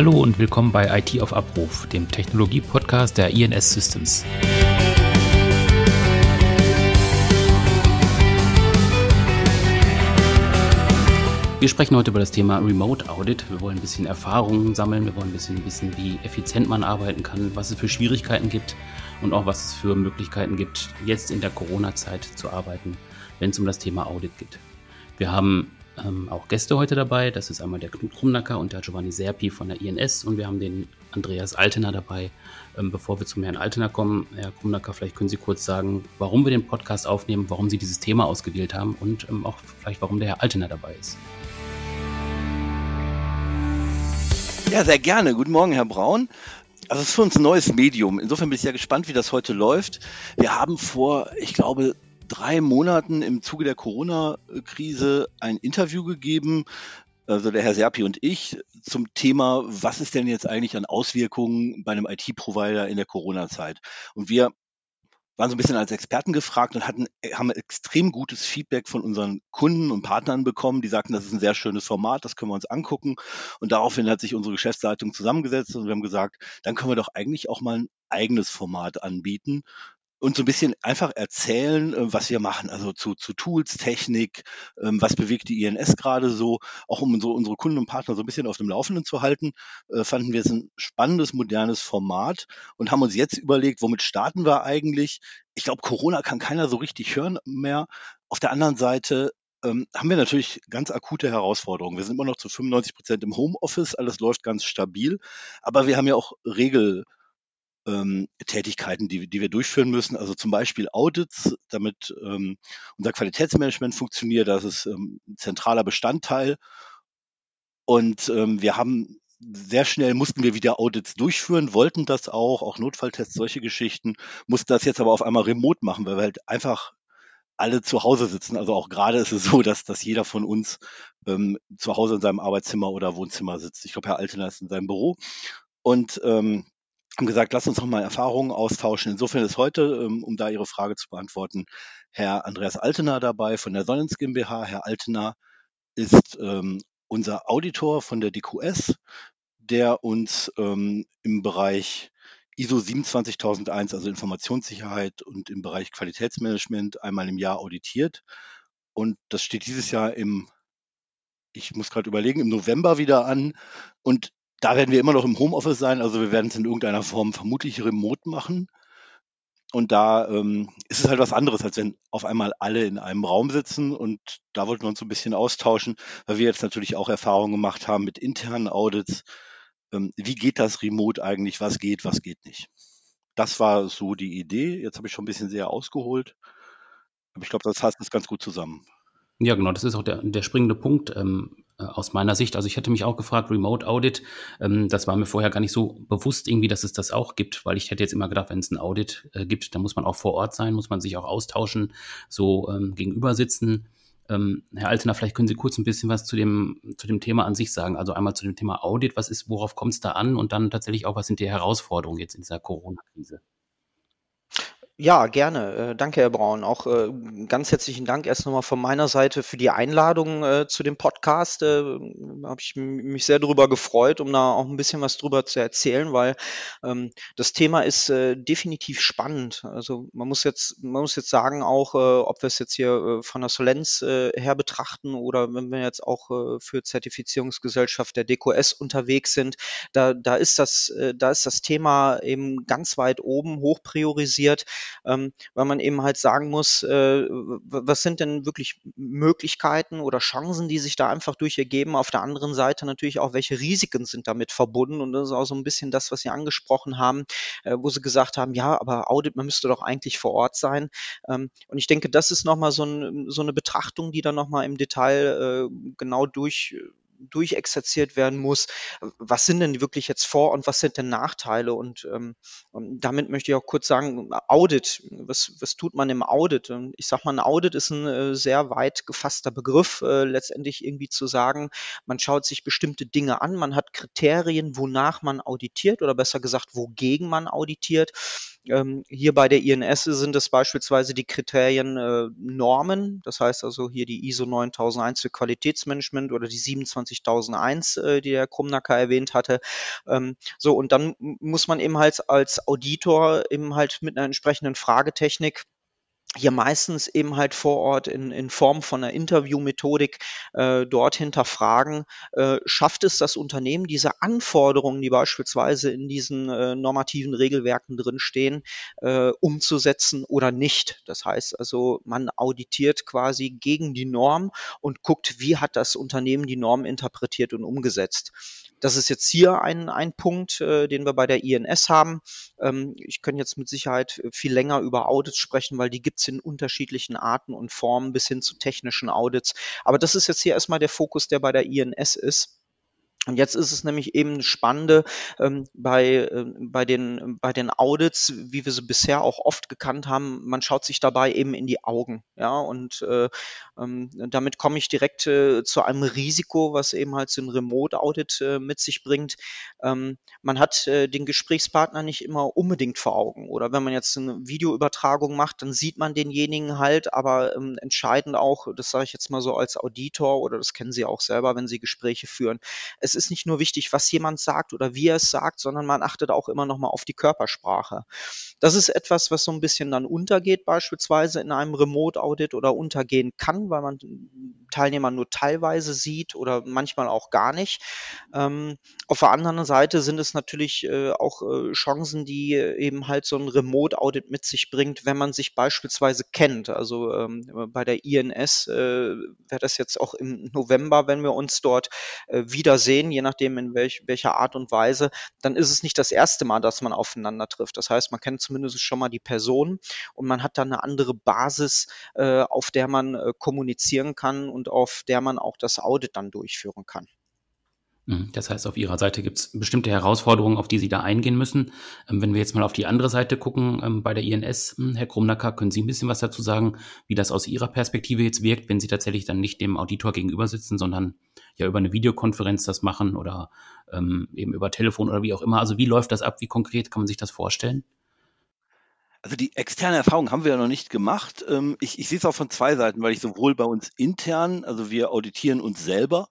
Hallo und willkommen bei IT auf Abruf, dem Technologie-Podcast der INS Systems. Wir sprechen heute über das Thema Remote Audit. Wir wollen ein bisschen Erfahrungen sammeln, wir wollen ein bisschen wissen, wie effizient man arbeiten kann, was es für Schwierigkeiten gibt und auch was es für Möglichkeiten gibt, jetzt in der Corona-Zeit zu arbeiten, wenn es um das Thema Audit geht. Wir haben ähm, auch Gäste heute dabei. Das ist einmal der Knut Krumnacker und der Giovanni Serpi von der INS und wir haben den Andreas Altener dabei. Ähm, bevor wir zum Herrn Altener kommen, Herr Krumnacker, vielleicht können Sie kurz sagen, warum wir den Podcast aufnehmen, warum Sie dieses Thema ausgewählt haben und ähm, auch vielleicht, warum der Herr Altener dabei ist. Ja, sehr gerne. Guten Morgen, Herr Braun. Also es ist für uns ein neues Medium. Insofern bin ich sehr gespannt, wie das heute läuft. Wir haben vor, ich glaube, drei Monaten im Zuge der Corona-Krise ein Interview gegeben, also der Herr Serpi und ich, zum Thema, was ist denn jetzt eigentlich an Auswirkungen bei einem IT-Provider in der Corona-Zeit? Und wir waren so ein bisschen als Experten gefragt und hatten, haben extrem gutes Feedback von unseren Kunden und Partnern bekommen. Die sagten, das ist ein sehr schönes Format, das können wir uns angucken. Und daraufhin hat sich unsere Geschäftsleitung zusammengesetzt und wir haben gesagt, dann können wir doch eigentlich auch mal ein eigenes Format anbieten, und so ein bisschen einfach erzählen, äh, was wir machen, also zu, zu Tools, Technik, ähm, was bewegt die INS gerade so, auch um so unsere Kunden und Partner so ein bisschen auf dem Laufenden zu halten, äh, fanden wir es ein spannendes, modernes Format und haben uns jetzt überlegt, womit starten wir eigentlich? Ich glaube, Corona kann keiner so richtig hören mehr. Auf der anderen Seite ähm, haben wir natürlich ganz akute Herausforderungen. Wir sind immer noch zu 95 Prozent im Homeoffice, alles läuft ganz stabil, aber wir haben ja auch Regel ähm, Tätigkeiten, die, die wir durchführen müssen. Also zum Beispiel Audits, damit ähm, unser Qualitätsmanagement funktioniert. Das ist ähm, ein zentraler Bestandteil. Und ähm, wir haben sehr schnell mussten wir wieder Audits durchführen, wollten das auch, auch Notfalltests, solche Geschichten, mussten das jetzt aber auf einmal remote machen, weil wir halt einfach alle zu Hause sitzen. Also auch gerade ist es so, dass, dass jeder von uns ähm, zu Hause in seinem Arbeitszimmer oder Wohnzimmer sitzt. Ich glaube, Herr Altener ist in seinem Büro. Und ähm, haben gesagt, lass uns noch mal Erfahrungen austauschen. Insofern ist heute, ähm, um da Ihre Frage zu beantworten, Herr Andreas Altener dabei von der Sonnens GmbH. Herr Altener ist ähm, unser Auditor von der DQS, der uns ähm, im Bereich ISO 27001, also Informationssicherheit und im Bereich Qualitätsmanagement einmal im Jahr auditiert. Und das steht dieses Jahr im, ich muss gerade überlegen, im November wieder an. Und da werden wir immer noch im Homeoffice sein, also wir werden es in irgendeiner Form vermutlich remote machen. Und da ähm, ist es halt was anderes, als wenn auf einmal alle in einem Raum sitzen. Und da wollten wir uns so ein bisschen austauschen, weil wir jetzt natürlich auch Erfahrungen gemacht haben mit internen Audits. Ähm, wie geht das remote eigentlich? Was geht, was geht nicht? Das war so die Idee. Jetzt habe ich schon ein bisschen sehr ausgeholt. Aber ich glaube, das fasst es ganz gut zusammen. Ja, genau, das ist auch der, der springende Punkt ähm, äh, aus meiner Sicht. Also ich hätte mich auch gefragt, Remote Audit, ähm, das war mir vorher gar nicht so bewusst irgendwie, dass es das auch gibt, weil ich hätte jetzt immer gedacht, wenn es ein Audit äh, gibt, dann muss man auch vor Ort sein, muss man sich auch austauschen, so ähm, gegenüber sitzen. Ähm, Herr Altener, vielleicht können Sie kurz ein bisschen was zu dem, zu dem Thema an sich sagen. Also einmal zu dem Thema Audit, was ist, worauf kommt es da an und dann tatsächlich auch, was sind die Herausforderungen jetzt in dieser Corona-Krise? Ja, gerne. Äh, danke, Herr Braun. Auch äh, ganz herzlichen Dank erst nochmal von meiner Seite für die Einladung äh, zu dem Podcast. Äh, Habe ich mich sehr darüber gefreut, um da auch ein bisschen was drüber zu erzählen, weil ähm, das Thema ist äh, definitiv spannend. Also man muss jetzt, man muss jetzt sagen, auch äh, ob wir es jetzt hier von der Solenz her betrachten oder wenn wir jetzt auch für Zertifizierungsgesellschaft der DQS unterwegs sind, da, da ist das, da ist das Thema eben ganz weit oben hoch priorisiert ähm, weil man eben halt sagen muss, äh, was sind denn wirklich Möglichkeiten oder Chancen, die sich da einfach durch ergeben. Auf der anderen Seite natürlich auch, welche Risiken sind damit verbunden. Und das ist auch so ein bisschen das, was Sie angesprochen haben, äh, wo Sie gesagt haben, ja, aber Audit, man müsste doch eigentlich vor Ort sein. Ähm, und ich denke, das ist nochmal so, ein, so eine Betrachtung, die dann nochmal im Detail äh, genau durch durchexerziert werden muss. Was sind denn wirklich jetzt Vor- und was sind denn Nachteile? Und ähm, damit möchte ich auch kurz sagen, Audit, was, was tut man im Audit? Ich sage mal, ein Audit ist ein äh, sehr weit gefasster Begriff, äh, letztendlich irgendwie zu sagen, man schaut sich bestimmte Dinge an, man hat Kriterien, wonach man auditiert oder besser gesagt, wogegen man auditiert. Ähm, hier bei der INS sind es beispielsweise die Kriterien äh, Normen, das heißt also hier die ISO 9001 für Qualitätsmanagement oder die 27 27001, äh, die der Krumnacker erwähnt hatte. Ähm, so, und dann muss man eben halt als Auditor eben halt mit einer entsprechenden Fragetechnik hier meistens eben halt vor Ort in, in Form von einer Interviewmethodik äh, dort hinterfragen, äh, schafft es das Unternehmen, diese Anforderungen, die beispielsweise in diesen äh, normativen Regelwerken drinstehen, äh, umzusetzen oder nicht. Das heißt also, man auditiert quasi gegen die Norm und guckt, wie hat das Unternehmen die Norm interpretiert und umgesetzt. Das ist jetzt hier ein, ein Punkt, äh, den wir bei der INS haben. Ähm, ich kann jetzt mit Sicherheit viel länger über Audits sprechen, weil die gibt es in unterschiedlichen Arten und Formen bis hin zu technischen Audits. Aber das ist jetzt hier erstmal der Fokus, der bei der INS ist. Und jetzt ist es nämlich eben Spannende ähm, bei, äh, bei, den, bei den Audits, wie wir sie bisher auch oft gekannt haben, man schaut sich dabei eben in die Augen. Ja, und äh, ähm, damit komme ich direkt äh, zu einem Risiko, was eben halt so ein Remote-Audit äh, mit sich bringt. Ähm, man hat äh, den Gesprächspartner nicht immer unbedingt vor Augen. Oder wenn man jetzt eine Videoübertragung macht, dann sieht man denjenigen halt, aber ähm, entscheidend auch, das sage ich jetzt mal so als Auditor oder das kennen Sie auch selber, wenn Sie Gespräche führen. Es ist nicht nur wichtig, was jemand sagt oder wie er es sagt, sondern man achtet auch immer noch mal auf die Körpersprache. Das ist etwas, was so ein bisschen dann untergeht, beispielsweise in einem Remote-Audit oder untergehen kann, weil man Teilnehmer nur teilweise sieht oder manchmal auch gar nicht. Ähm, auf der anderen Seite sind es natürlich äh, auch äh, Chancen, die eben halt so ein Remote-Audit mit sich bringt, wenn man sich beispielsweise kennt. Also ähm, bei der INS äh, wäre das jetzt auch im November, wenn wir uns dort äh, wiedersehen, je nachdem in welch, welcher Art und Weise, dann ist es nicht das erste Mal, dass man aufeinander trifft. Das heißt, man kennt zumindest schon mal die Person und man hat dann eine andere Basis, äh, auf der man äh, kommunizieren kann und auf der man auch das Audit dann durchführen kann. Mhm. Das heißt, auf Ihrer Seite gibt es bestimmte Herausforderungen, auf die Sie da eingehen müssen. Ähm, wenn wir jetzt mal auf die andere Seite gucken, ähm, bei der INS, hm, Herr Krumnacker, können Sie ein bisschen was dazu sagen, wie das aus Ihrer Perspektive jetzt wirkt, wenn Sie tatsächlich dann nicht dem Auditor gegenüber sitzen, sondern ja über eine Videokonferenz das machen oder ähm, eben über Telefon oder wie auch immer. Also wie läuft das ab? Wie konkret kann man sich das vorstellen? Also die externe Erfahrung haben wir ja noch nicht gemacht. Ähm, ich, ich sehe es auch von zwei Seiten, weil ich sowohl bei uns intern, also wir auditieren uns selber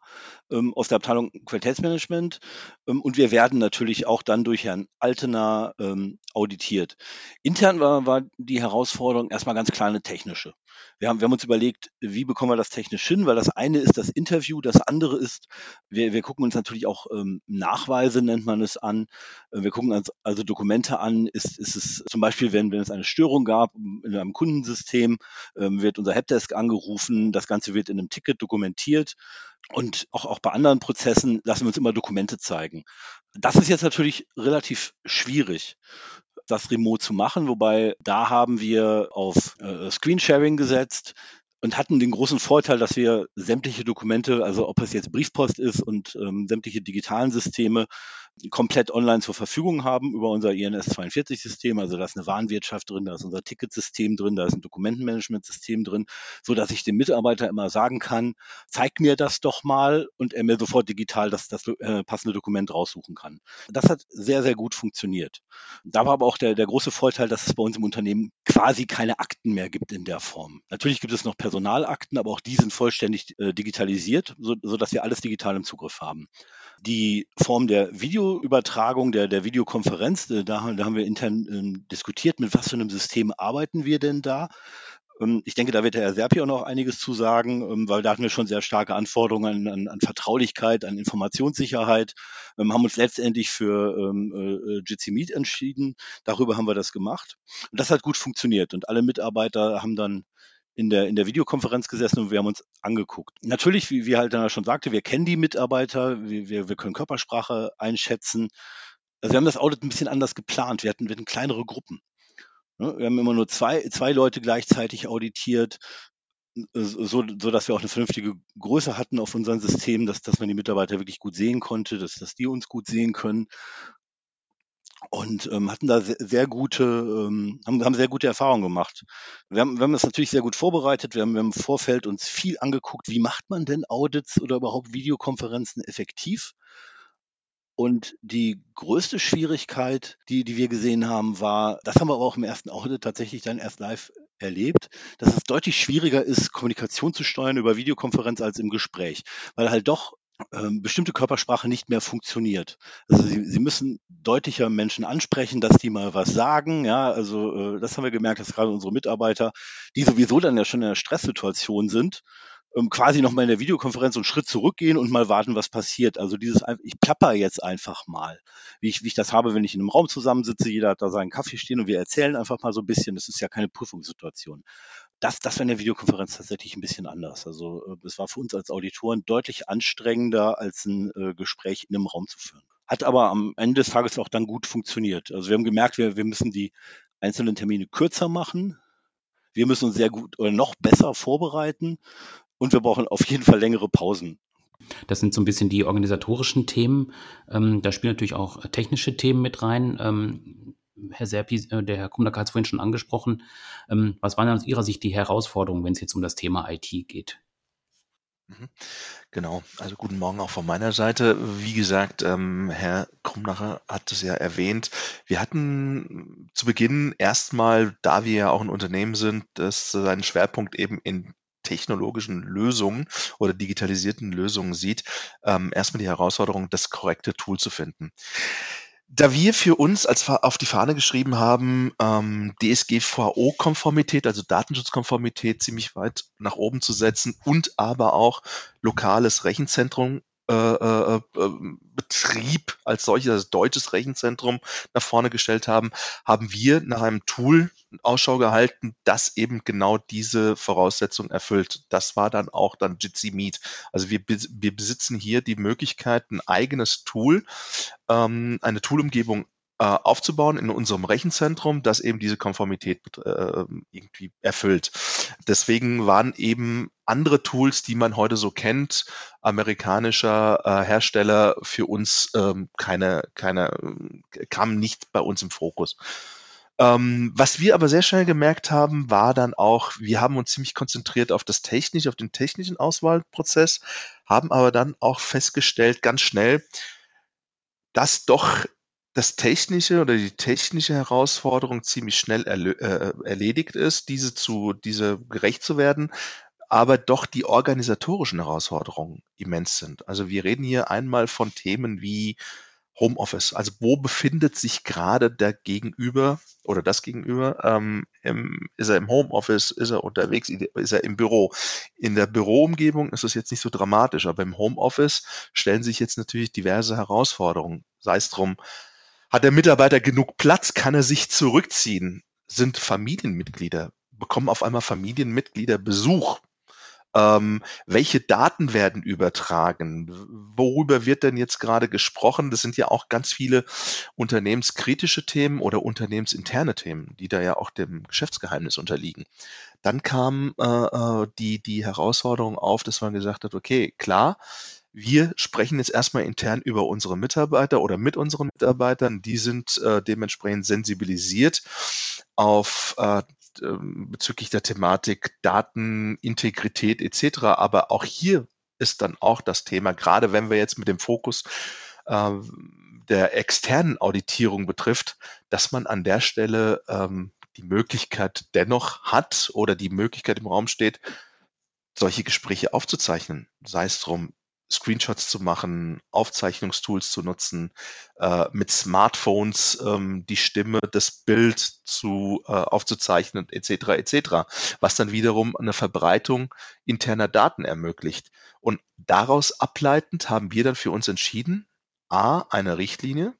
ähm, aus der Abteilung Qualitätsmanagement ähm, und wir werden natürlich auch dann durch Herrn Altener ähm, auditiert. Intern war, war die Herausforderung erstmal ganz kleine technische. Wir haben, wir haben uns überlegt, wie bekommen wir das technisch hin, weil das eine ist das Interview, das andere ist, wir, wir gucken uns natürlich auch ähm, Nachweise, nennt man es an. Äh, wir gucken uns also Dokumente an. Ist, ist es zum Beispiel, wenn, wenn es eine Störung gab in einem Kundensystem, ähm, wird unser Helpdesk angerufen, das Ganze wird in einem Ticket dokumentiert. Und auch, auch bei anderen Prozessen lassen wir uns immer Dokumente zeigen. Das ist jetzt natürlich relativ schwierig das remote zu machen, wobei da haben wir auf äh, Screensharing gesetzt und hatten den großen Vorteil, dass wir sämtliche Dokumente, also ob es jetzt Briefpost ist und ähm, sämtliche digitalen Systeme, komplett online zur Verfügung haben über unser INS 42-System. Also da ist eine Warenwirtschaft drin, da ist unser Ticketsystem drin, da ist ein Dokumentenmanagementsystem drin, so dass ich dem Mitarbeiter immer sagen kann, zeig mir das doch mal und er mir sofort digital das, das äh, passende Dokument raussuchen kann. Das hat sehr, sehr gut funktioniert. Da war aber auch der, der große Vorteil, dass es bei uns im Unternehmen quasi keine Akten mehr gibt in der Form. Natürlich gibt es noch Personalakten, aber auch die sind vollständig äh, digitalisiert, so, so dass wir alles digital im Zugriff haben. Die Form der Videoübertragung, der, der Videokonferenz, äh, da, da haben wir intern ähm, diskutiert, mit was für einem System arbeiten wir denn da. Ähm, ich denke, da wird der Herr Serpi auch noch einiges zu sagen, ähm, weil da hatten wir schon sehr starke Anforderungen an, an, an Vertraulichkeit, an Informationssicherheit, ähm, haben uns letztendlich für ähm, äh, Jitsi Meet entschieden. Darüber haben wir das gemacht. Und das hat gut funktioniert. Und alle Mitarbeiter haben dann in der, in der Videokonferenz gesessen und wir haben uns angeguckt. Natürlich, wie, wie halt dann schon sagte, wir kennen die Mitarbeiter, wir, wir, wir können Körpersprache einschätzen. Also wir haben das Audit ein bisschen anders geplant. Wir hatten, wir hatten kleinere Gruppen. Ne? Wir haben immer nur zwei, zwei Leute gleichzeitig auditiert, so, so dass wir auch eine vernünftige Größe hatten auf unserem System, dass, dass man die Mitarbeiter wirklich gut sehen konnte, dass, dass die uns gut sehen können und ähm, hatten da sehr, sehr gute, ähm, haben, haben sehr gute Erfahrungen gemacht. Wir haben, wir haben das natürlich sehr gut vorbereitet. Wir haben, wir haben im Vorfeld uns viel angeguckt, wie macht man denn Audits oder überhaupt Videokonferenzen effektiv? Und die größte Schwierigkeit, die, die wir gesehen haben, war, das haben wir aber auch im ersten Audit tatsächlich dann erst live erlebt, dass es deutlich schwieriger ist, Kommunikation zu steuern über Videokonferenz als im Gespräch, weil halt doch bestimmte Körpersprache nicht mehr funktioniert. Also sie, sie müssen deutlicher Menschen ansprechen, dass die mal was sagen. Ja, also äh, das haben wir gemerkt, dass gerade unsere Mitarbeiter, die sowieso dann ja schon in einer Stresssituation sind, ähm, quasi noch mal in der Videokonferenz einen Schritt zurückgehen und mal warten, was passiert. Also dieses, ich plapper jetzt einfach mal, wie ich, wie ich das habe, wenn ich in einem Raum zusammensitze, jeder hat da seinen Kaffee stehen und wir erzählen einfach mal so ein bisschen. Das ist ja keine Prüfungssituation. Das, das war in der Videokonferenz tatsächlich ein bisschen anders. Also äh, es war für uns als Auditoren deutlich anstrengender, als ein äh, Gespräch in einem Raum zu führen. Hat aber am Ende des Tages auch dann gut funktioniert. Also wir haben gemerkt, wir, wir müssen die einzelnen Termine kürzer machen. Wir müssen uns sehr gut oder noch besser vorbereiten und wir brauchen auf jeden Fall längere Pausen. Das sind so ein bisschen die organisatorischen Themen. Ähm, da spielen natürlich auch technische Themen mit rein. Ähm, Herr Serpi, äh, der Herr Kumlack hat es vorhin schon angesprochen. Ähm, was waren aus Ihrer Sicht die Herausforderungen, wenn es jetzt um das Thema IT geht? Mhm. Genau, also guten Morgen auch von meiner Seite. Wie gesagt, ähm, Herr Krumnacher hat es ja erwähnt. Wir hatten zu Beginn erstmal, da wir ja auch ein Unternehmen sind, das seinen Schwerpunkt eben in technologischen Lösungen oder digitalisierten Lösungen sieht, ähm, erstmal die Herausforderung, das korrekte Tool zu finden. Da wir für uns als auf die Fahne geschrieben haben, ähm, DSGVO-Konformität, also Datenschutzkonformität ziemlich weit nach oben zu setzen und aber auch lokales Rechenzentrum äh, äh, äh, Betrieb als solches, also deutsches Rechenzentrum nach vorne gestellt haben, haben wir nach einem Tool Ausschau gehalten, das eben genau diese Voraussetzung erfüllt. Das war dann auch dann Jitsi Meet. Also wir, wir besitzen hier die Möglichkeit, ein eigenes Tool, ähm, eine Toolumgebung aufzubauen in unserem Rechenzentrum, das eben diese Konformität äh, irgendwie erfüllt. Deswegen waren eben andere Tools, die man heute so kennt, amerikanischer äh, Hersteller für uns ähm, keine, keine, kamen nicht bei uns im Fokus. Ähm, was wir aber sehr schnell gemerkt haben, war dann auch, wir haben uns ziemlich konzentriert auf das technische, auf den technischen Auswahlprozess, haben aber dann auch festgestellt, ganz schnell, dass doch das Technische oder die technische Herausforderung ziemlich schnell äh, erledigt ist, diese zu diese gerecht zu werden, aber doch die organisatorischen Herausforderungen immens sind. Also wir reden hier einmal von Themen wie Homeoffice. Also wo befindet sich gerade der Gegenüber oder das Gegenüber? Ähm, im, ist er im Homeoffice? Ist er unterwegs? Ist er im Büro? In der Büroumgebung ist es jetzt nicht so dramatisch, aber im Homeoffice stellen sich jetzt natürlich diverse Herausforderungen. Sei es drum, hat der Mitarbeiter genug Platz? Kann er sich zurückziehen? Sind Familienmitglieder? Bekommen auf einmal Familienmitglieder Besuch? Ähm, welche Daten werden übertragen? Worüber wird denn jetzt gerade gesprochen? Das sind ja auch ganz viele unternehmenskritische Themen oder unternehmensinterne Themen, die da ja auch dem Geschäftsgeheimnis unterliegen. Dann kam äh, äh die, die Herausforderung auf, dass man gesagt hat, okay, klar, wir sprechen jetzt erstmal intern über unsere Mitarbeiter oder mit unseren Mitarbeitern. Die sind äh, dementsprechend sensibilisiert auf äh, ähm, bezüglich der Thematik Datenintegrität etc. Aber auch hier ist dann auch das Thema, gerade wenn wir jetzt mit dem Fokus äh, der externen Auditierung betrifft, dass man an der Stelle ähm, die Möglichkeit dennoch hat oder die Möglichkeit im Raum steht, solche Gespräche aufzuzeichnen. Sei es drum, Screenshots zu machen, Aufzeichnungstools zu nutzen, äh, mit Smartphones ähm, die Stimme, das Bild zu äh, aufzuzeichnen, etc. etc. Was dann wiederum eine Verbreitung interner Daten ermöglicht. Und daraus ableitend haben wir dann für uns entschieden, a eine Richtlinie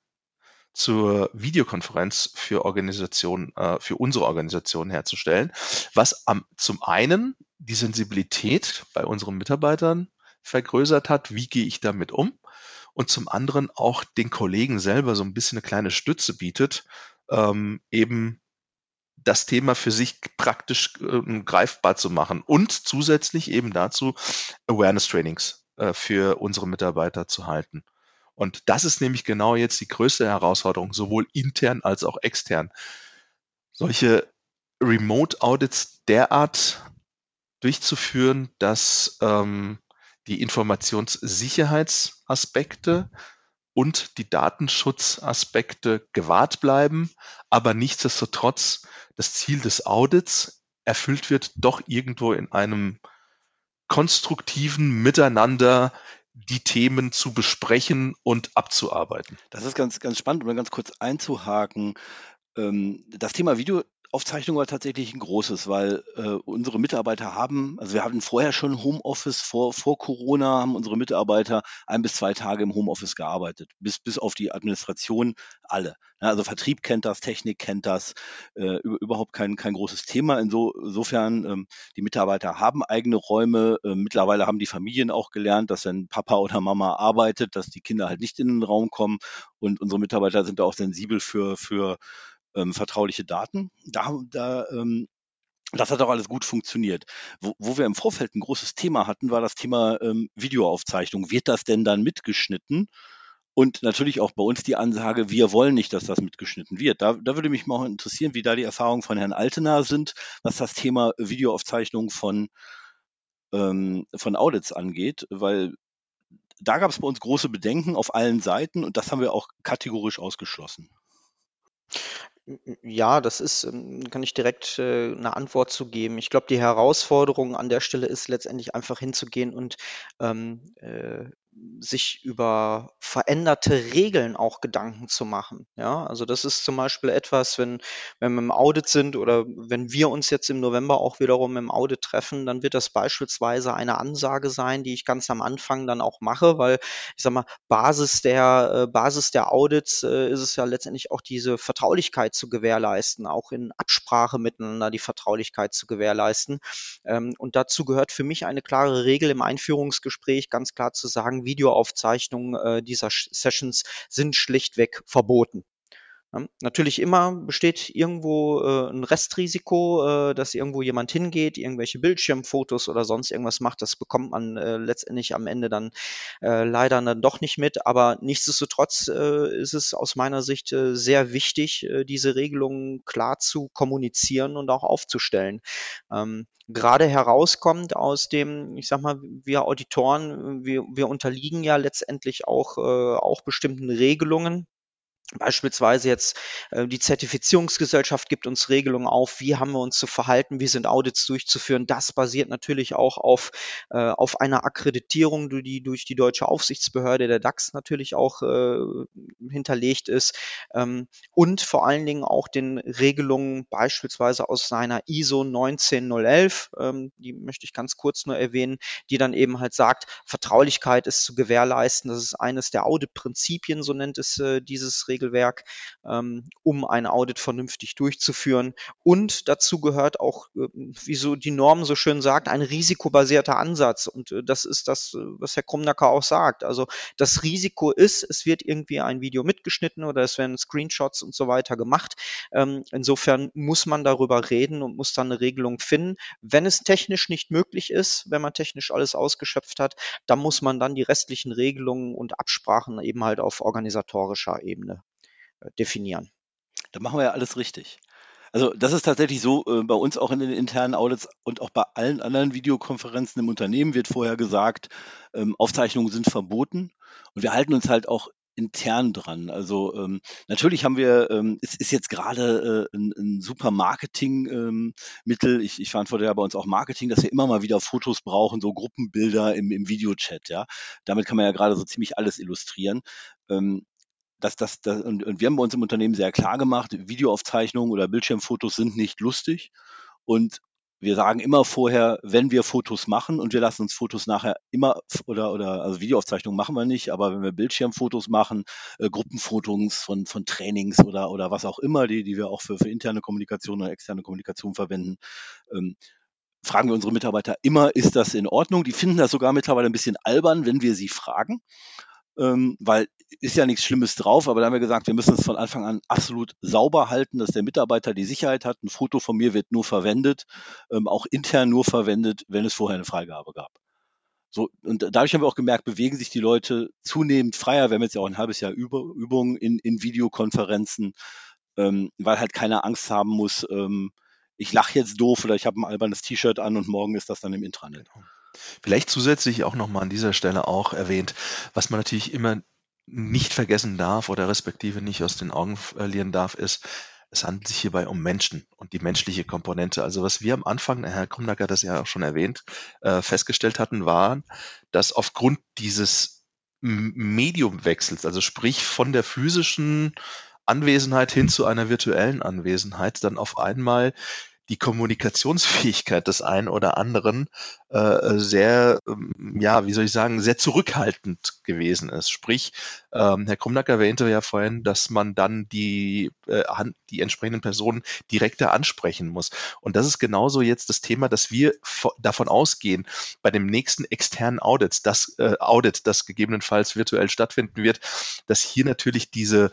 zur Videokonferenz für Organisation, äh, für unsere Organisation herzustellen, was am, zum einen die Sensibilität bei unseren Mitarbeitern vergrößert hat. Wie gehe ich damit um? Und zum anderen auch den Kollegen selber so ein bisschen eine kleine Stütze bietet, ähm, eben das Thema für sich praktisch äh, greifbar zu machen und zusätzlich eben dazu Awareness-Trainings äh, für unsere Mitarbeiter zu halten. Und das ist nämlich genau jetzt die größte Herausforderung, sowohl intern als auch extern. Solche Remote-Audits derart durchzuführen, dass ähm, die Informationssicherheitsaspekte und die Datenschutzaspekte gewahrt bleiben, aber nichtsdestotrotz das Ziel des Audits erfüllt wird, doch irgendwo in einem konstruktiven Miteinander die Themen zu besprechen und abzuarbeiten. Das ist ganz, ganz spannend, um ganz kurz einzuhaken. Ähm, das Thema Video Aufzeichnung war tatsächlich ein großes, weil äh, unsere Mitarbeiter haben, also wir hatten vorher schon Homeoffice vor, vor Corona, haben unsere Mitarbeiter ein bis zwei Tage im Homeoffice gearbeitet, bis, bis auf die Administration alle. Ja, also Vertrieb kennt das, Technik kennt das, äh, überhaupt kein, kein großes Thema. Inso, insofern, ähm, die Mitarbeiter haben eigene Räume. Äh, mittlerweile haben die Familien auch gelernt, dass wenn Papa oder Mama arbeitet, dass die Kinder halt nicht in den Raum kommen. Und unsere Mitarbeiter sind da auch sensibel für, für ähm, vertrauliche Daten. Da, da ähm, das hat auch alles gut funktioniert. Wo, wo wir im Vorfeld ein großes Thema hatten, war das Thema ähm, Videoaufzeichnung. Wird das denn dann mitgeschnitten? Und natürlich auch bei uns die Ansage, wir wollen nicht, dass das mitgeschnitten wird. Da, da würde mich mal interessieren, wie da die Erfahrungen von Herrn Altener sind, was das Thema Videoaufzeichnung von, ähm, von Audits angeht, weil da gab es bei uns große Bedenken auf allen Seiten und das haben wir auch kategorisch ausgeschlossen. Ja, das ist, ähm, kann ich direkt äh, eine Antwort zu geben. Ich glaube, die Herausforderung an der Stelle ist letztendlich einfach hinzugehen und ähm, äh, sich über veränderte Regeln auch Gedanken zu machen. Ja, also das ist zum Beispiel etwas, wenn, wenn wir im Audit sind oder wenn wir uns jetzt im November auch wiederum im Audit treffen, dann wird das beispielsweise eine Ansage sein, die ich ganz am Anfang dann auch mache, weil ich sag mal, Basis der, äh, Basis der Audits äh, ist es ja letztendlich auch diese Vertraulichkeit zu gewährleisten, auch in Absprache miteinander die Vertraulichkeit zu gewährleisten. Ähm, und dazu gehört für mich eine klare Regel im Einführungsgespräch, ganz klar zu sagen, Videoaufzeichnungen äh, dieser Sessions sind schlichtweg verboten. Natürlich immer besteht irgendwo äh, ein Restrisiko, äh, dass irgendwo jemand hingeht, irgendwelche Bildschirmfotos oder sonst irgendwas macht. Das bekommt man äh, letztendlich am Ende dann äh, leider dann doch nicht mit. Aber nichtsdestotrotz äh, ist es aus meiner Sicht äh, sehr wichtig, diese Regelungen klar zu kommunizieren und auch aufzustellen. Ähm, gerade herauskommt aus dem, ich sag mal, wir Auditoren, wir, wir unterliegen ja letztendlich auch, auch bestimmten Regelungen Beispielsweise jetzt äh, die Zertifizierungsgesellschaft gibt uns Regelungen auf, wie haben wir uns zu verhalten, wie sind Audits durchzuführen. Das basiert natürlich auch auf, äh, auf einer Akkreditierung, die durch die deutsche Aufsichtsbehörde der DAX natürlich auch äh, hinterlegt ist ähm, und vor allen Dingen auch den Regelungen beispielsweise aus seiner ISO 19011, ähm, die möchte ich ganz kurz nur erwähnen, die dann eben halt sagt, Vertraulichkeit ist zu gewährleisten. Das ist eines der Auditprinzipien, so nennt es dieses Regelung Regelwerk, ähm, um ein Audit vernünftig durchzuführen. Und dazu gehört auch, äh, wie so die Norm so schön sagt, ein risikobasierter Ansatz. Und äh, das ist das, äh, was Herr Krumnacker auch sagt. Also das Risiko ist, es wird irgendwie ein Video mitgeschnitten oder es werden Screenshots und so weiter gemacht. Ähm, insofern muss man darüber reden und muss dann eine Regelung finden. Wenn es technisch nicht möglich ist, wenn man technisch alles ausgeschöpft hat, dann muss man dann die restlichen Regelungen und Absprachen eben halt auf organisatorischer Ebene definieren. Da machen wir ja alles richtig. Also das ist tatsächlich so, äh, bei uns auch in den internen Audits und auch bei allen anderen Videokonferenzen im Unternehmen wird vorher gesagt, ähm, Aufzeichnungen sind verboten und wir halten uns halt auch intern dran. Also ähm, natürlich haben wir, ähm, es ist jetzt gerade äh, ein, ein super Marketingmittel. Ähm, ich, ich verantworte ja bei uns auch Marketing, dass wir immer mal wieder Fotos brauchen, so Gruppenbilder im, im Videochat. Ja, damit kann man ja gerade so ziemlich alles illustrieren. Ähm, das, das, das, und, und wir haben bei uns im Unternehmen sehr klar gemacht, Videoaufzeichnungen oder Bildschirmfotos sind nicht lustig. Und wir sagen immer vorher, wenn wir Fotos machen und wir lassen uns Fotos nachher immer oder oder also Videoaufzeichnungen machen wir nicht, aber wenn wir Bildschirmfotos machen, äh, Gruppenfotos von von Trainings oder oder was auch immer, die die wir auch für für interne Kommunikation oder externe Kommunikation verwenden, ähm, fragen wir unsere Mitarbeiter immer, ist das in Ordnung? Die finden das sogar mittlerweile ein bisschen albern, wenn wir sie fragen ähm, weil ist ja nichts Schlimmes drauf, aber da haben wir gesagt, wir müssen es von Anfang an absolut sauber halten, dass der Mitarbeiter die Sicherheit hat. Ein Foto von mir wird nur verwendet, ähm, auch intern nur verwendet, wenn es vorher eine Freigabe gab. So, und dadurch haben wir auch gemerkt, bewegen sich die Leute zunehmend freier. Wir haben jetzt ja auch ein halbes Jahr Üb Übung in, in Videokonferenzen, ähm, weil halt keiner Angst haben muss, ähm, ich lache jetzt doof oder ich habe ein albernes T-Shirt an und morgen ist das dann im Intranet. Genau. Vielleicht zusätzlich auch nochmal an dieser Stelle auch erwähnt, was man natürlich immer nicht vergessen darf oder respektive nicht aus den Augen verlieren darf, ist, es handelt sich hierbei um Menschen und die menschliche Komponente. Also was wir am Anfang, Herr Krumnacker hat das ja auch schon erwähnt, äh, festgestellt hatten, war, dass aufgrund dieses Medium wechselst, also sprich von der physischen Anwesenheit hin zu einer virtuellen Anwesenheit, dann auf einmal die Kommunikationsfähigkeit des einen oder anderen äh, sehr, ähm, ja, wie soll ich sagen, sehr zurückhaltend gewesen ist. Sprich, ähm, Herr Krumnack erwähnte ja vorhin, dass man dann die, äh, die entsprechenden Personen direkter ansprechen muss. Und das ist genauso jetzt das Thema, dass wir davon ausgehen, bei dem nächsten externen Audit, das äh, Audit, das gegebenenfalls virtuell stattfinden wird, dass hier natürlich diese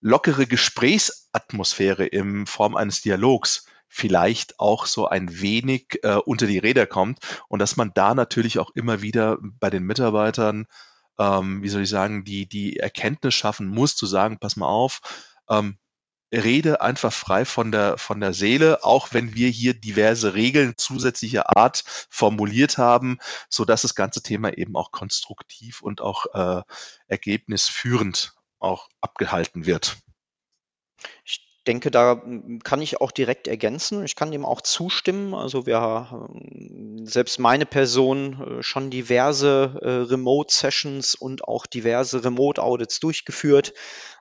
lockere Gesprächsatmosphäre in Form eines Dialogs vielleicht auch so ein wenig äh, unter die Räder kommt und dass man da natürlich auch immer wieder bei den Mitarbeitern, ähm, wie soll ich sagen, die, die Erkenntnis schaffen muss, zu sagen, pass mal auf, ähm, rede einfach frei von der, von der Seele, auch wenn wir hier diverse Regeln zusätzlicher Art formuliert haben, so dass das ganze Thema eben auch konstruktiv und auch äh, ergebnisführend auch abgehalten wird. Denke, da hm, kann ich auch direkt ergänzen. Ich kann dem auch zustimmen. Also wir hm, selbst meine Person äh, schon diverse äh, Remote-Sessions und auch diverse Remote-Audits durchgeführt.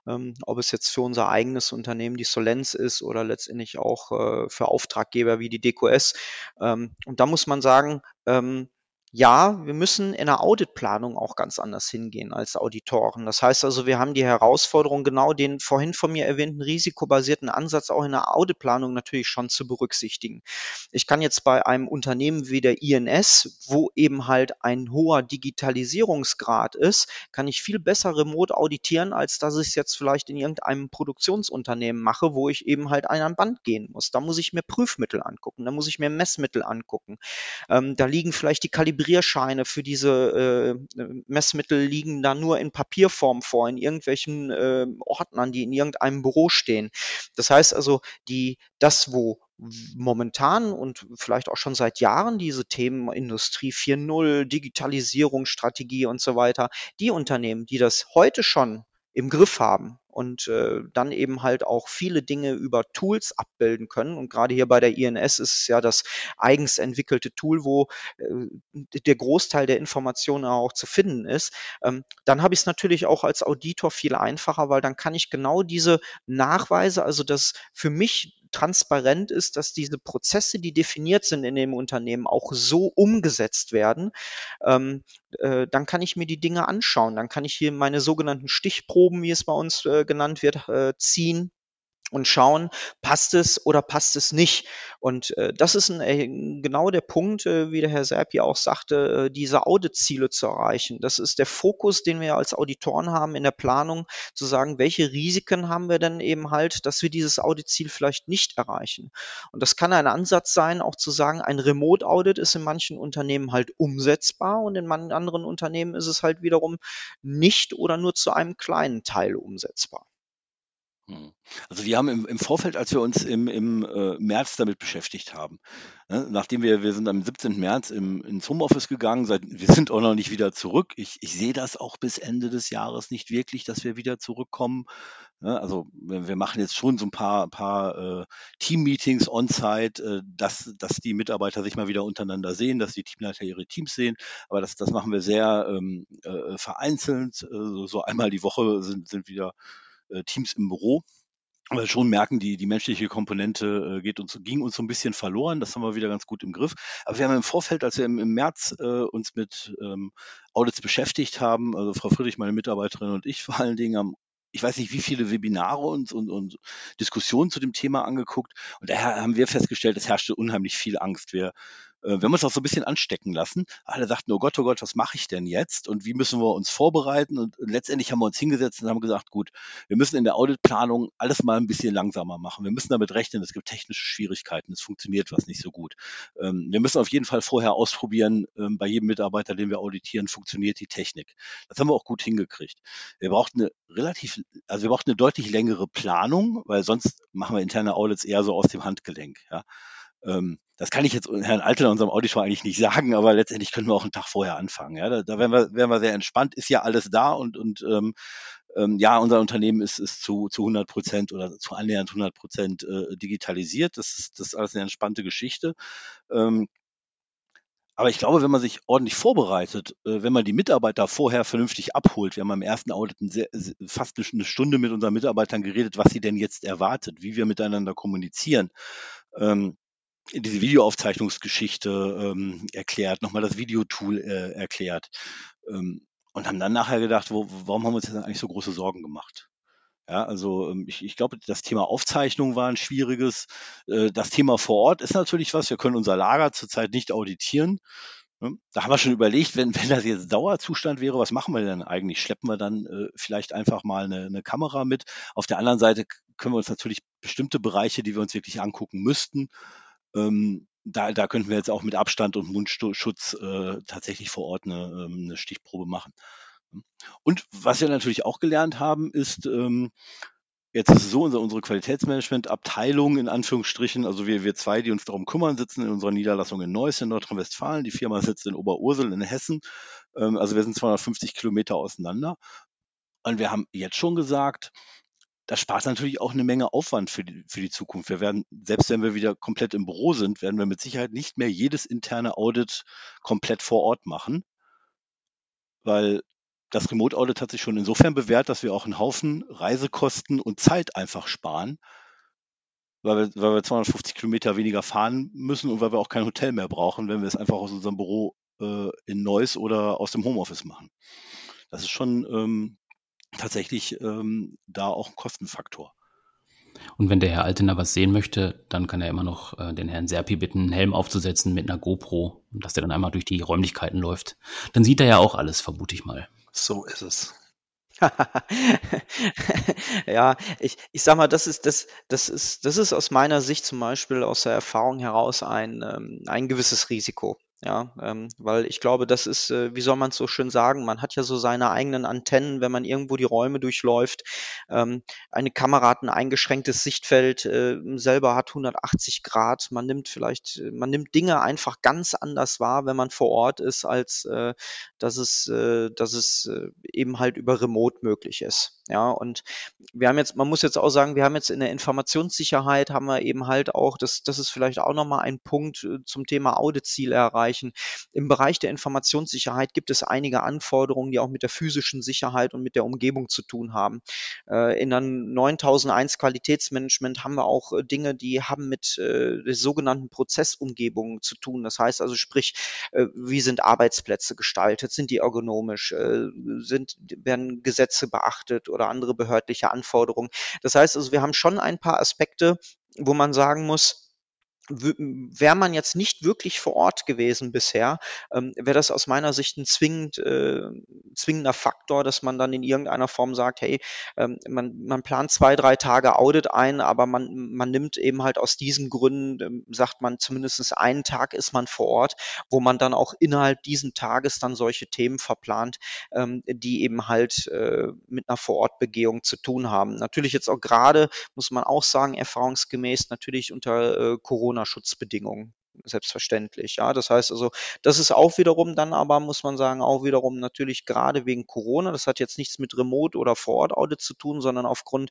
Ähm, ob es jetzt für unser eigenes Unternehmen die Solenz ist oder letztendlich auch äh, für Auftraggeber wie die DQS. Ähm, und da muss man sagen, ähm, ja, wir müssen in der Auditplanung auch ganz anders hingehen als Auditoren. Das heißt also, wir haben die Herausforderung, genau den vorhin von mir erwähnten risikobasierten Ansatz auch in der Auditplanung natürlich schon zu berücksichtigen. Ich kann jetzt bei einem Unternehmen wie der INS, wo eben halt ein hoher Digitalisierungsgrad ist, kann ich viel besser remote auditieren, als dass ich es jetzt vielleicht in irgendeinem Produktionsunternehmen mache, wo ich eben halt an ein Band gehen muss. Da muss ich mir Prüfmittel angucken, da muss ich mir Messmittel angucken. Ähm, da liegen vielleicht die Kalibrierungen Kalibrierscheine für diese äh, Messmittel liegen da nur in Papierform vor, in irgendwelchen äh, Ordnern, die in irgendeinem Büro stehen. Das heißt also, die, das, wo momentan und vielleicht auch schon seit Jahren diese Themen Industrie 4.0, Digitalisierungsstrategie und so weiter, die Unternehmen, die das heute schon im Griff haben und äh, dann eben halt auch viele Dinge über Tools abbilden können. Und gerade hier bei der INS ist es ja das eigens entwickelte Tool, wo äh, der Großteil der Informationen auch zu finden ist. Ähm, dann habe ich es natürlich auch als Auditor viel einfacher, weil dann kann ich genau diese Nachweise, also das für mich transparent ist, dass diese Prozesse, die definiert sind in dem Unternehmen, auch so umgesetzt werden, ähm, äh, dann kann ich mir die Dinge anschauen. Dann kann ich hier meine sogenannten Stichproben, wie es bei uns äh, genannt wird, äh, ziehen und schauen, passt es oder passt es nicht. Und äh, das ist ein, äh, genau der Punkt, äh, wie der Herr Serpi auch sagte, äh, diese Auditziele zu erreichen. Das ist der Fokus, den wir als Auditoren haben in der Planung, zu sagen, welche Risiken haben wir denn eben halt, dass wir dieses Auditziel vielleicht nicht erreichen. Und das kann ein Ansatz sein, auch zu sagen, ein Remote-Audit ist in manchen Unternehmen halt umsetzbar und in manchen anderen Unternehmen ist es halt wiederum nicht oder nur zu einem kleinen Teil umsetzbar. Hm. Also wir haben im, im Vorfeld, als wir uns im, im äh, März damit beschäftigt haben, ne, nachdem wir, wir sind am 17. März im, ins Homeoffice gegangen, seit, wir sind auch noch nicht wieder zurück. Ich, ich sehe das auch bis Ende des Jahres nicht wirklich, dass wir wieder zurückkommen. Ne, also wir, wir machen jetzt schon so ein paar, paar äh, Team-Meetings on-site, äh, dass, dass die Mitarbeiter sich mal wieder untereinander sehen, dass die Teamleiter ihre Teams sehen. Aber das, das machen wir sehr ähm, äh, vereinzelt. Äh, so, so einmal die Woche sind, sind wieder Teams im Büro. Aber schon merken, die, die menschliche Komponente äh, geht uns, ging uns so ein bisschen verloren. Das haben wir wieder ganz gut im Griff. Aber wir haben im Vorfeld, als wir im, im März äh, uns mit ähm, Audits beschäftigt haben, also Frau Friedrich, meine Mitarbeiterin und ich vor allen Dingen haben ich weiß nicht, wie viele Webinare und, und, und Diskussionen zu dem Thema angeguckt. Und daher haben wir festgestellt, es herrschte unheimlich viel Angst. Wir äh, wir haben uns auch so ein bisschen anstecken lassen. Alle sagten, oh Gott, oh Gott, was mache ich denn jetzt? Und wie müssen wir uns vorbereiten? Und letztendlich haben wir uns hingesetzt und haben gesagt, gut, wir müssen in der Auditplanung alles mal ein bisschen langsamer machen. Wir müssen damit rechnen, es gibt technische Schwierigkeiten, es funktioniert was nicht so gut. Ähm, wir müssen auf jeden Fall vorher ausprobieren, ähm, bei jedem Mitarbeiter, den wir auditieren, funktioniert die Technik. Das haben wir auch gut hingekriegt. Wir brauchten eine relativ, also wir brauchten eine deutlich längere Planung, weil sonst machen wir interne Audits eher so aus dem Handgelenk. Ja. Ähm, das kann ich jetzt Herrn Altener, unserem Auditor, eigentlich nicht sagen, aber letztendlich können wir auch einen Tag vorher anfangen. Ja, da, da wären, wir, wären wir sehr entspannt, ist ja alles da und, und ähm, ähm, ja, unser Unternehmen ist, ist zu, zu 100 Prozent oder zu annähernd 100 Prozent äh, digitalisiert. Das, das ist alles eine entspannte Geschichte. Ähm, aber ich glaube, wenn man sich ordentlich vorbereitet, äh, wenn man die Mitarbeiter vorher vernünftig abholt, wir haben im ersten Audit fast eine Stunde mit unseren Mitarbeitern geredet, was sie denn jetzt erwartet, wie wir miteinander kommunizieren. Ähm, diese Videoaufzeichnungsgeschichte ähm, erklärt, nochmal das Videotool äh, erklärt ähm, und haben dann nachher gedacht, wo, warum haben wir uns jetzt eigentlich so große Sorgen gemacht? Ja, also ähm, ich, ich glaube, das Thema Aufzeichnung war ein schwieriges. Äh, das Thema vor Ort ist natürlich was. Wir können unser Lager zurzeit nicht auditieren. Ne? Da haben wir schon überlegt, wenn, wenn das jetzt Dauerzustand wäre, was machen wir denn eigentlich? Schleppen wir dann äh, vielleicht einfach mal eine, eine Kamera mit? Auf der anderen Seite können wir uns natürlich bestimmte Bereiche, die wir uns wirklich angucken müssten, ähm, da, da könnten wir jetzt auch mit Abstand und Mundschutz äh, tatsächlich vor Ort eine, ähm, eine Stichprobe machen. Und was wir natürlich auch gelernt haben, ist, ähm, jetzt ist es so, unsere, unsere Qualitätsmanagement-Abteilung in Anführungsstrichen, also wir, wir zwei, die uns darum kümmern, sitzen in unserer Niederlassung in Neuss in Nordrhein-Westfalen. Die Firma sitzt in Oberursel in Hessen. Ähm, also wir sind 250 Kilometer auseinander. Und wir haben jetzt schon gesagt, das spart natürlich auch eine Menge Aufwand für die, für die Zukunft. Wir werden, selbst wenn wir wieder komplett im Büro sind, werden wir mit Sicherheit nicht mehr jedes interne Audit komplett vor Ort machen, weil das Remote Audit hat sich schon insofern bewährt, dass wir auch einen Haufen Reisekosten und Zeit einfach sparen, weil wir, weil wir 250 Kilometer weniger fahren müssen und weil wir auch kein Hotel mehr brauchen, wenn wir es einfach aus unserem Büro äh, in Neuss oder aus dem Homeoffice machen. Das ist schon ähm, tatsächlich ähm, da auch ein Kostenfaktor. Und wenn der Herr Altener was sehen möchte, dann kann er immer noch äh, den Herrn Serpi bitten, einen Helm aufzusetzen mit einer GoPro, dass der dann einmal durch die Räumlichkeiten läuft. Dann sieht er ja auch alles, vermute ich mal. So ist es. ja, ich, ich sag mal, das ist, das, das ist, das ist aus meiner Sicht zum Beispiel aus der Erfahrung heraus ein, ähm, ein gewisses Risiko. Ja, ähm, weil ich glaube, das ist, äh, wie soll man es so schön sagen, man hat ja so seine eigenen Antennen, wenn man irgendwo die Räume durchläuft. Ähm, eine Kamera hat ein eingeschränktes Sichtfeld, äh, selber hat 180 Grad. Man nimmt vielleicht, äh, man nimmt Dinge einfach ganz anders wahr, wenn man vor Ort ist, als äh, dass es, äh, dass es äh, eben halt über Remote möglich ist. Ja, und wir haben jetzt, man muss jetzt auch sagen, wir haben jetzt in der Informationssicherheit haben wir eben halt auch, das, das ist vielleicht auch nochmal ein Punkt äh, zum Thema Auditziele erreichen. Im Bereich der Informationssicherheit gibt es einige Anforderungen, die auch mit der physischen Sicherheit und mit der Umgebung zu tun haben. Äh, in der 9001 Qualitätsmanagement haben wir auch äh, Dinge, die haben mit der sogenannten Prozessumgebung zu tun. Das heißt also, sprich, wie sind Arbeitsplätze gestaltet? Sind die ergonomisch? Sind, werden Gesetze beachtet? oder andere behördliche Anforderungen. Das heißt also, wir haben schon ein paar Aspekte, wo man sagen muss, wäre man jetzt nicht wirklich vor Ort gewesen bisher, ähm, wäre das aus meiner Sicht ein zwingend, äh, zwingender Faktor, dass man dann in irgendeiner Form sagt, hey, ähm, man, man plant zwei, drei Tage Audit ein, aber man, man nimmt eben halt aus diesen Gründen, ähm, sagt man, zumindest einen Tag ist man vor Ort, wo man dann auch innerhalb diesen Tages dann solche Themen verplant, ähm, die eben halt äh, mit einer Vorortbegehung zu tun haben. Natürlich jetzt auch gerade, muss man auch sagen, erfahrungsgemäß natürlich unter äh, Corona Corona-Schutzbedingungen selbstverständlich. Ja, das heißt also, das ist auch wiederum dann aber, muss man sagen, auch wiederum natürlich gerade wegen Corona. Das hat jetzt nichts mit Remote oder Vor-Ort-Audit zu tun, sondern aufgrund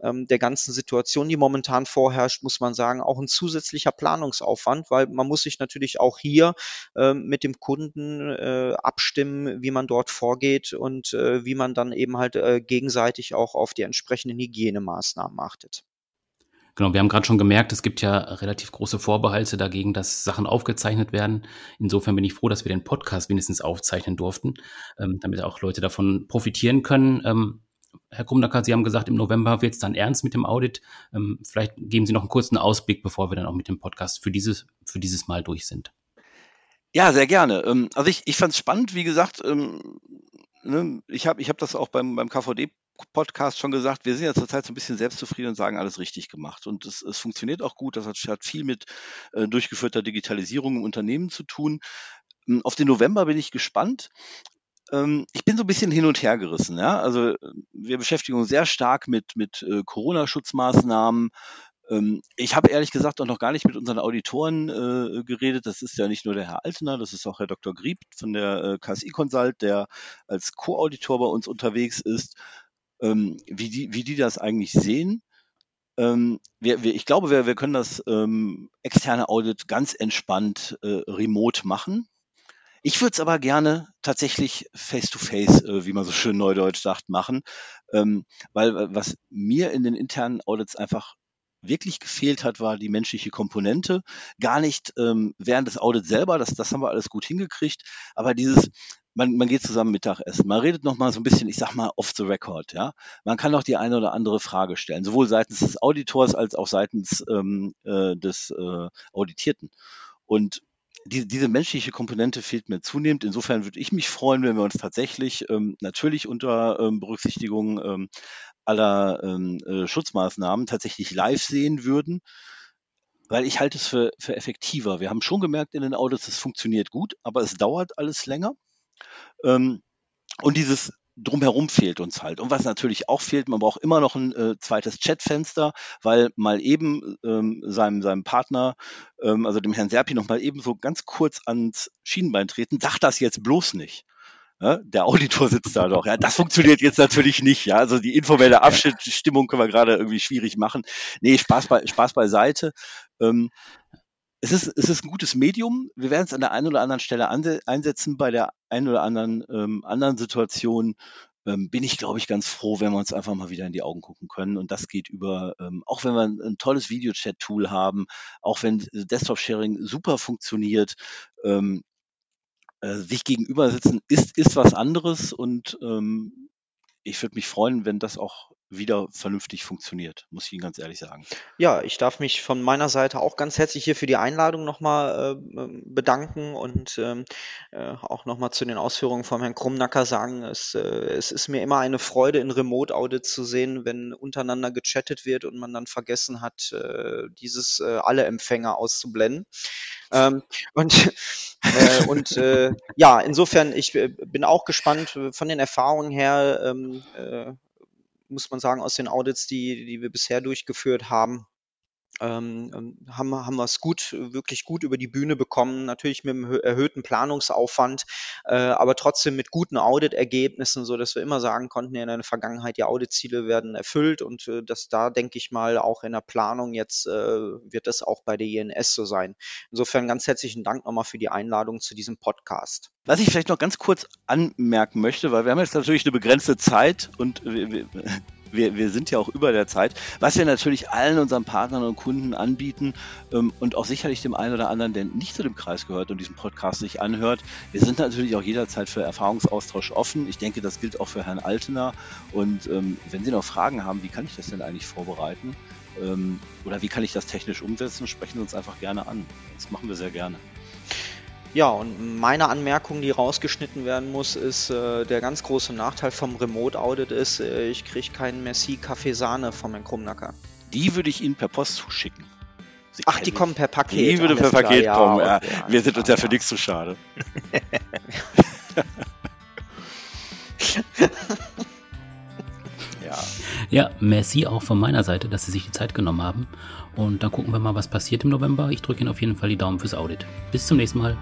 ähm, der ganzen Situation, die momentan vorherrscht, muss man sagen, auch ein zusätzlicher Planungsaufwand, weil man muss sich natürlich auch hier äh, mit dem Kunden äh, abstimmen, wie man dort vorgeht und äh, wie man dann eben halt äh, gegenseitig auch auf die entsprechenden Hygienemaßnahmen achtet. Genau, wir haben gerade schon gemerkt, es gibt ja relativ große Vorbehalte dagegen, dass Sachen aufgezeichnet werden. Insofern bin ich froh, dass wir den Podcast wenigstens aufzeichnen durften, ähm, damit auch Leute davon profitieren können. Ähm, Herr Krumnacker, Sie haben gesagt, im November wird es dann ernst mit dem Audit. Ähm, vielleicht geben Sie noch einen kurzen Ausblick, bevor wir dann auch mit dem Podcast für dieses, für dieses Mal durch sind. Ja, sehr gerne. Ähm, also ich, ich fand es spannend, wie gesagt, ähm, ne, ich habe ich hab das auch beim, beim KVD Podcast schon gesagt, wir sind ja zurzeit so ein bisschen selbstzufrieden und sagen, alles richtig gemacht. Und es, es funktioniert auch gut. Das hat, hat viel mit äh, durchgeführter Digitalisierung im Unternehmen zu tun. Hm, auf den November bin ich gespannt. Ähm, ich bin so ein bisschen hin und her gerissen. Ja? Also wir beschäftigen uns sehr stark mit, mit äh, Corona-Schutzmaßnahmen. Ähm, ich habe ehrlich gesagt auch noch gar nicht mit unseren Auditoren äh, geredet. Das ist ja nicht nur der Herr Altener, das ist auch Herr Dr. Grieb von der äh, KSI Consult, der als Co-Auditor bei uns unterwegs ist ähm, wie, die, wie die das eigentlich sehen. Ähm, wir, wir, ich glaube, wir, wir können das ähm, externe Audit ganz entspannt äh, remote machen. Ich würde es aber gerne tatsächlich face-to-face, äh, wie man so schön neudeutsch sagt, machen, ähm, weil äh, was mir in den internen Audits einfach wirklich gefehlt hat, war die menschliche Komponente. Gar nicht ähm, während des Audits selber, das, das haben wir alles gut hingekriegt, aber dieses, man, man geht zusammen Mittagessen, man redet noch mal so ein bisschen, ich sag mal, off the record, ja. Man kann auch die eine oder andere Frage stellen, sowohl seitens des Auditors als auch seitens ähm, äh, des äh, Auditierten. Und die, diese menschliche Komponente fehlt mir zunehmend. Insofern würde ich mich freuen, wenn wir uns tatsächlich ähm, natürlich unter ähm, Berücksichtigung ähm, aller ähm, äh, Schutzmaßnahmen tatsächlich live sehen würden, weil ich halte es für, für effektiver. Wir haben schon gemerkt in den Audits, es funktioniert gut, aber es dauert alles länger. Ähm, und dieses drumherum fehlt uns halt. Und was natürlich auch fehlt, man braucht immer noch ein äh, zweites Chatfenster, weil mal eben ähm, seinem, seinem Partner, ähm, also dem Herrn Serpi, noch mal eben so ganz kurz ans Schienenbein treten, sag das jetzt bloß nicht. Ja, der Auditor sitzt da doch. Ja, das funktioniert jetzt natürlich nicht. Ja, also die informelle Abstimmung können wir gerade irgendwie schwierig machen. Nee, Spaß, bei, Spaß beiseite. Ähm, es ist, es ist ein gutes Medium. Wir werden es an der einen oder anderen Stelle einsetzen. Bei der einen oder anderen ähm, anderen Situation ähm, bin ich, glaube ich, ganz froh, wenn wir uns einfach mal wieder in die Augen gucken können. Und das geht über, ähm, auch wenn wir ein, ein tolles Videochat-Tool haben, auch wenn Desktop-Sharing super funktioniert, ähm, äh, sich gegenüber sitzen ist, ist was anderes und ähm, ich würde mich freuen, wenn das auch wieder vernünftig funktioniert, muss ich Ihnen ganz ehrlich sagen. Ja, ich darf mich von meiner Seite auch ganz herzlich hier für die Einladung nochmal äh, ähm, bedanken und ähm, äh, auch nochmal zu den Ausführungen von Herrn Krumnacker sagen, es, äh, es ist mir immer eine Freude, in Remote-Audits zu sehen, wenn untereinander gechattet wird und man dann vergessen hat, äh, dieses äh, alle Empfänger auszublenden. Ähm, und äh, und äh, ja, insofern, ich bin auch gespannt von den Erfahrungen her, ähm, äh, muss man sagen, aus den Audits, die, die wir bisher durchgeführt haben, ähm, ähm, haben, haben wir es gut, wirklich gut über die Bühne bekommen, natürlich mit einem erhöhten Planungsaufwand, äh, aber trotzdem mit guten Auditergebnissen, so dass wir immer sagen konnten, in der Vergangenheit die Auditziele werden erfüllt und äh, dass da denke ich mal auch in der Planung jetzt äh, wird das auch bei der INS so sein. Insofern ganz herzlichen Dank nochmal für die Einladung zu diesem Podcast. Was ich vielleicht noch ganz kurz anmerken möchte, weil wir haben jetzt natürlich eine begrenzte Zeit und wir, wir, wir sind ja auch über der Zeit, was wir natürlich allen unseren Partnern und Kunden anbieten ähm, und auch sicherlich dem einen oder anderen, der nicht zu dem Kreis gehört und diesen Podcast sich anhört. Wir sind natürlich auch jederzeit für Erfahrungsaustausch offen. Ich denke, das gilt auch für Herrn Altener. Und ähm, wenn Sie noch Fragen haben, wie kann ich das denn eigentlich vorbereiten? Ähm, oder wie kann ich das technisch umsetzen, sprechen Sie uns einfach gerne an. Das machen wir sehr gerne. Ja, und meine Anmerkung, die rausgeschnitten werden muss, ist, äh, der ganz große Nachteil vom Remote Audit ist, äh, ich kriege keinen Merci Kaffee Sahne vom Herrn Krumnacker. Die würde ich Ihnen per Post zuschicken. Sie Ach, die kommen per Paket. Die würde per Paket klar, kommen, ja. Okay, Wir sind uns ja für nichts zu schade. ja. Merci auch von meiner Seite, dass Sie sich die Zeit genommen haben. Und dann gucken wir mal, was passiert im November. Ich drücke Ihnen auf jeden Fall die Daumen fürs Audit. Bis zum nächsten Mal.